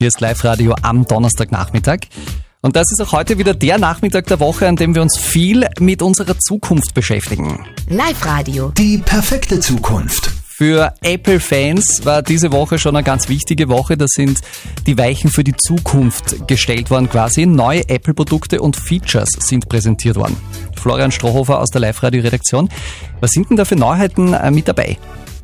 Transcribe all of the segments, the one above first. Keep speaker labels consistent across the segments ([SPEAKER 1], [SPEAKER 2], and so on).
[SPEAKER 1] Hier ist Live-Radio am Donnerstagnachmittag. Und das ist auch heute wieder der Nachmittag der Woche, an dem wir uns viel mit unserer Zukunft beschäftigen.
[SPEAKER 2] Live-Radio.
[SPEAKER 3] Die perfekte Zukunft.
[SPEAKER 1] Für Apple-Fans war diese Woche schon eine ganz wichtige Woche. Da sind die Weichen für die Zukunft gestellt worden quasi. Neue Apple-Produkte und Features sind präsentiert worden. Florian Strohhofer aus der Live-Radio-Redaktion. Was sind denn da für Neuheiten äh, mit dabei?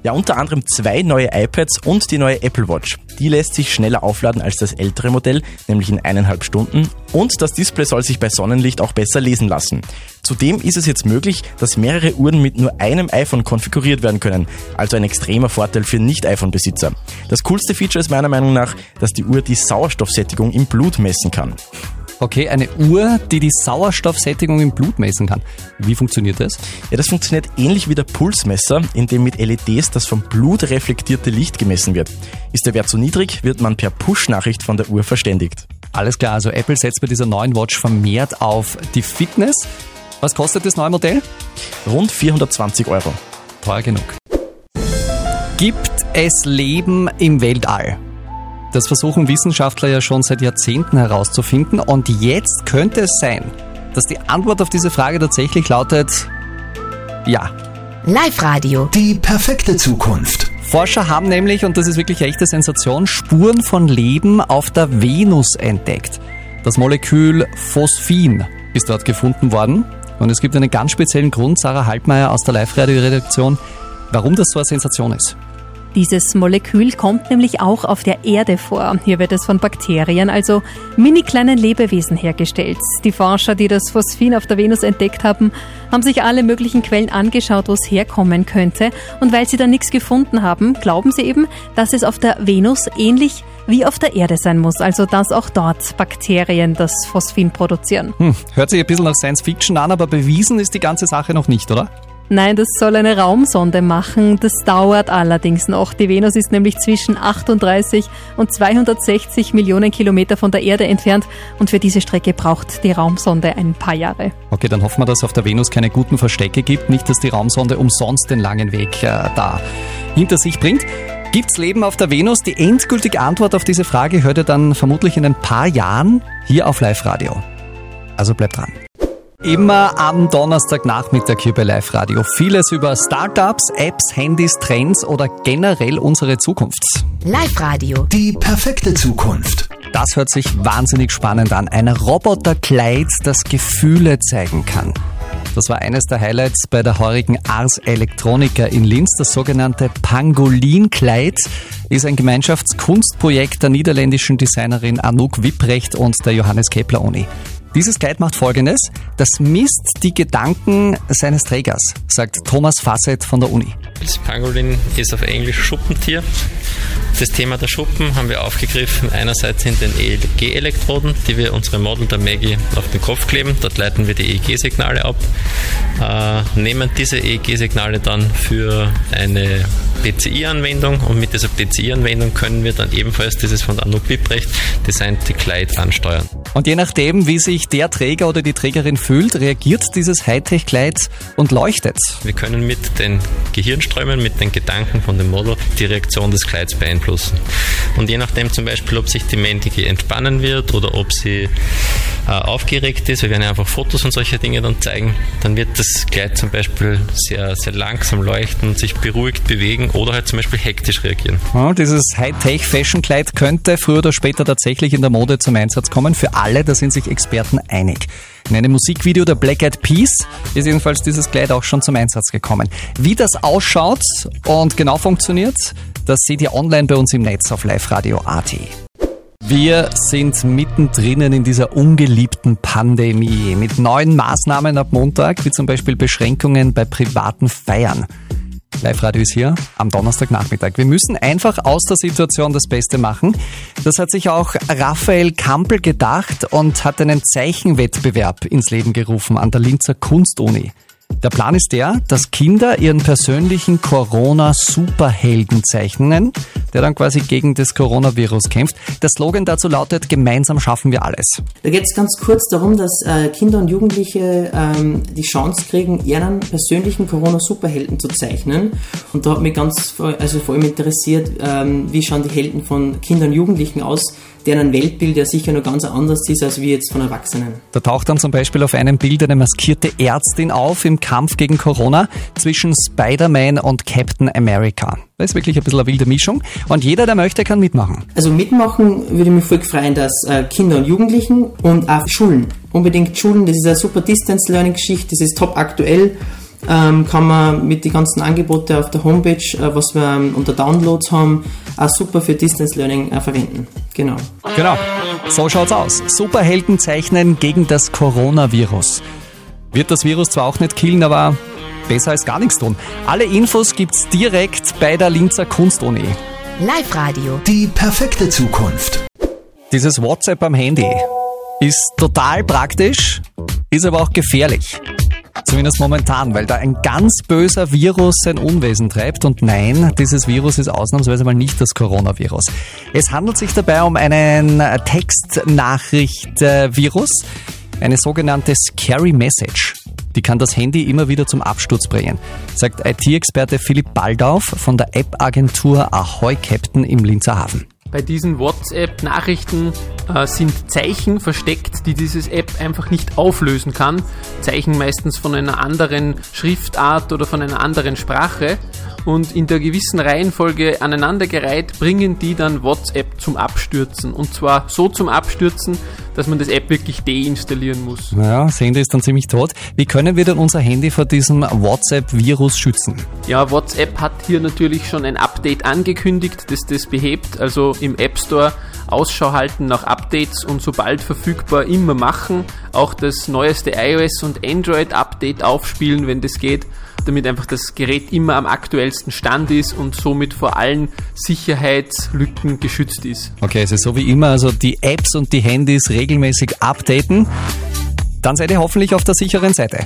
[SPEAKER 4] Ja, unter anderem zwei neue iPads und die neue Apple Watch. Die lässt sich schneller aufladen als das ältere Modell, nämlich in eineinhalb Stunden. Und das Display soll sich bei Sonnenlicht auch besser lesen lassen. Zudem ist es jetzt möglich, dass mehrere Uhren mit nur einem iPhone konfiguriert werden können. Also ein extremer Vorteil für Nicht-iPhone-Besitzer. Das coolste Feature ist meiner Meinung nach, dass die Uhr die Sauerstoffsättigung im Blut messen kann.
[SPEAKER 1] Okay, eine Uhr, die die Sauerstoffsättigung im Blut messen kann. Wie funktioniert das?
[SPEAKER 4] Ja, das funktioniert ähnlich wie der Pulsmesser, in dem mit LEDs das vom Blut reflektierte Licht gemessen wird. Ist der Wert zu niedrig, wird man per Push-Nachricht von der Uhr verständigt.
[SPEAKER 1] Alles klar, also Apple setzt bei dieser neuen Watch vermehrt auf die Fitness. Was kostet das neue Modell?
[SPEAKER 4] Rund 420 Euro.
[SPEAKER 1] Teuer genug. Gibt es Leben im Weltall? Das versuchen Wissenschaftler ja schon seit Jahrzehnten herauszufinden und jetzt könnte es sein, dass die Antwort auf diese Frage tatsächlich lautet ja.
[SPEAKER 2] Live-Radio.
[SPEAKER 3] Die perfekte Zukunft.
[SPEAKER 1] Forscher haben nämlich, und das ist wirklich echte Sensation, Spuren von Leben auf der Venus entdeckt. Das Molekül Phosphin ist dort gefunden worden. Und es gibt einen ganz speziellen Grund, Sarah Haltmeier aus der Live-Radio-Redaktion, warum das so eine Sensation ist.
[SPEAKER 5] Dieses Molekül kommt nämlich auch auf der Erde vor. Hier wird es von Bakterien, also mini kleinen Lebewesen hergestellt. Die Forscher, die das Phosphin auf der Venus entdeckt haben, haben sich alle möglichen Quellen angeschaut, wo es herkommen könnte. Und weil sie da nichts gefunden haben, glauben sie eben, dass es auf der Venus ähnlich wie auf der Erde sein muss. Also dass auch dort Bakterien das Phosphin produzieren.
[SPEAKER 1] Hm, hört sich ein bisschen nach Science Fiction an, aber bewiesen ist die ganze Sache noch nicht, oder?
[SPEAKER 5] Nein, das soll eine Raumsonde machen. Das dauert allerdings noch. Die Venus ist nämlich zwischen 38 und 260 Millionen Kilometer von der Erde entfernt und für diese Strecke braucht die Raumsonde ein paar Jahre.
[SPEAKER 1] Okay, dann hoffen wir, dass es auf der Venus keine guten Verstecke gibt. Nicht, dass die Raumsonde umsonst den langen Weg äh, da hinter sich bringt. Gibt's Leben auf der Venus? Die endgültige Antwort auf diese Frage hört ihr dann vermutlich in ein paar Jahren hier auf Live Radio. Also bleibt dran. Immer am Donnerstagnachmittag hier bei Live Radio. Vieles über Startups, Apps, Handys, Trends oder generell unsere Zukunft.
[SPEAKER 2] Live-Radio.
[SPEAKER 3] Die perfekte Zukunft.
[SPEAKER 1] Das hört sich wahnsinnig spannend an. Ein Roboterkleid, das Gefühle zeigen kann. Das war eines der Highlights bei der heurigen Ars Electronica in Linz. Das sogenannte Pangolinkleid ist ein Gemeinschaftskunstprojekt der niederländischen Designerin Anouk Wipprecht und der Johannes Kepler Uni. Dieses Kleid macht folgendes. Das misst die Gedanken seines Trägers, sagt Thomas Fassett von der Uni.
[SPEAKER 6] Das Pangolin ist auf Englisch Schuppentier. Das Thema der Schuppen haben wir aufgegriffen. Einerseits in den EEG-Elektroden, die wir unserem Model der Maggie auf den Kopf kleben. Dort leiten wir die EEG-Signale ab, äh, nehmen diese EEG-Signale dann für eine PCI-Anwendung und mit dieser PCI-Anwendung können wir dann ebenfalls dieses von Anouk Wipprecht designte Kleid ansteuern.
[SPEAKER 1] Und je nachdem, wie sich der Träger oder die Trägerin fühlt, reagiert dieses Hightech-Kleid und leuchtet.
[SPEAKER 6] Wir können mit den Gehirnströmen, mit den Gedanken von dem Model die Reaktion des Kleids beeinflussen. Und je nachdem zum Beispiel, ob sich die Männliche entspannen wird oder ob sie aufgeregt ist, wir werden einfach Fotos und solche Dinge dann zeigen, dann wird das Kleid zum Beispiel sehr, sehr langsam leuchten sich beruhigt bewegen oder halt zum Beispiel hektisch reagieren.
[SPEAKER 1] Ja, dieses Hightech-Fashion-Kleid könnte früher oder später tatsächlich in der Mode zum Einsatz kommen. Für alle, da sind sich Experten einig. In einem Musikvideo der Black Eyed Peas ist jedenfalls dieses Kleid auch schon zum Einsatz gekommen. Wie das ausschaut und genau funktioniert, das seht ihr online bei uns im Netz auf Live Radio AT. Wir sind mittendrin in dieser ungeliebten Pandemie mit neuen Maßnahmen ab Montag, wie zum Beispiel Beschränkungen bei privaten Feiern. Live-Radio ist hier am Donnerstagnachmittag. Wir müssen einfach aus der Situation das Beste machen. Das hat sich auch Raphael Kampel gedacht und hat einen Zeichenwettbewerb ins Leben gerufen an der Linzer Kunstuni. Der Plan ist der, dass Kinder ihren persönlichen Corona-Superhelden zeichnen, der dann quasi gegen das Coronavirus kämpft. Der Slogan dazu lautet, gemeinsam schaffen wir alles.
[SPEAKER 7] Da geht es ganz kurz darum, dass äh, Kinder und Jugendliche ähm, die Chance kriegen, ihren persönlichen Corona-Superhelden zu zeichnen. Und da hat mich ganz, also vor allem interessiert, ähm, wie schauen die Helden von Kindern und Jugendlichen aus, deren Weltbild ja sicher noch ganz anders ist als wie jetzt von Erwachsenen.
[SPEAKER 1] Da taucht dann zum Beispiel auf einem Bild eine maskierte Ärztin auf im Kampf gegen Corona zwischen Spider-Man und Captain America. Das ist wirklich ein bisschen eine wilde Mischung. Und jeder, der möchte, kann mitmachen.
[SPEAKER 7] Also mitmachen würde ich mich voll freuen, dass äh, Kinder und Jugendlichen und auch Schulen, unbedingt Schulen, das ist eine super Distance Learning Geschichte, das ist top aktuell ähm, kann man mit den ganzen Angeboten auf der Homepage, äh, was wir ähm, unter Downloads haben, auch super für Distance Learning äh, verwenden. Genau.
[SPEAKER 1] Genau. So schaut's aus. Superhelden zeichnen gegen das Coronavirus. Wird das Virus zwar auch nicht killen, aber besser als gar nichts tun. Alle Infos gibt's direkt bei der Linzer Kunstuni.
[SPEAKER 2] Live-Radio.
[SPEAKER 3] Die perfekte Zukunft.
[SPEAKER 1] Dieses WhatsApp am Handy ist total praktisch, ist aber auch gefährlich. Zumindest momentan, weil da ein ganz böser Virus sein Unwesen treibt. Und nein, dieses Virus ist ausnahmsweise mal nicht das Coronavirus. Es handelt sich dabei um einen Textnachricht-Virus, eine sogenannte Scary Message. Die kann das Handy immer wieder zum Absturz bringen, sagt IT-Experte Philipp Baldauf von der App-Agentur Ahoy Captain im Linzer Hafen.
[SPEAKER 8] Bei diesen WhatsApp-Nachrichten äh, sind Zeichen versteckt, die dieses App einfach nicht auflösen kann. Zeichen meistens von einer anderen Schriftart oder von einer anderen Sprache. Und in der gewissen Reihenfolge aneinandergereiht bringen die dann WhatsApp zum Abstürzen. Und zwar so zum Abstürzen, dass man das App wirklich deinstallieren muss.
[SPEAKER 1] Ja, das Handy ist dann ziemlich tot. Wie können wir denn unser Handy vor diesem WhatsApp-Virus schützen?
[SPEAKER 8] Ja, WhatsApp hat hier natürlich schon ein Update angekündigt, das das behebt. Also im App Store Ausschau halten nach Updates und sobald verfügbar immer machen. Auch das neueste iOS und Android Update aufspielen, wenn das geht, damit einfach das Gerät immer am aktuellsten Stand ist und somit vor allen Sicherheitslücken geschützt ist.
[SPEAKER 1] Okay, ist so wie immer, also die Apps und die Handys regelmäßig updaten. Dann seid ihr hoffentlich auf der sicheren Seite.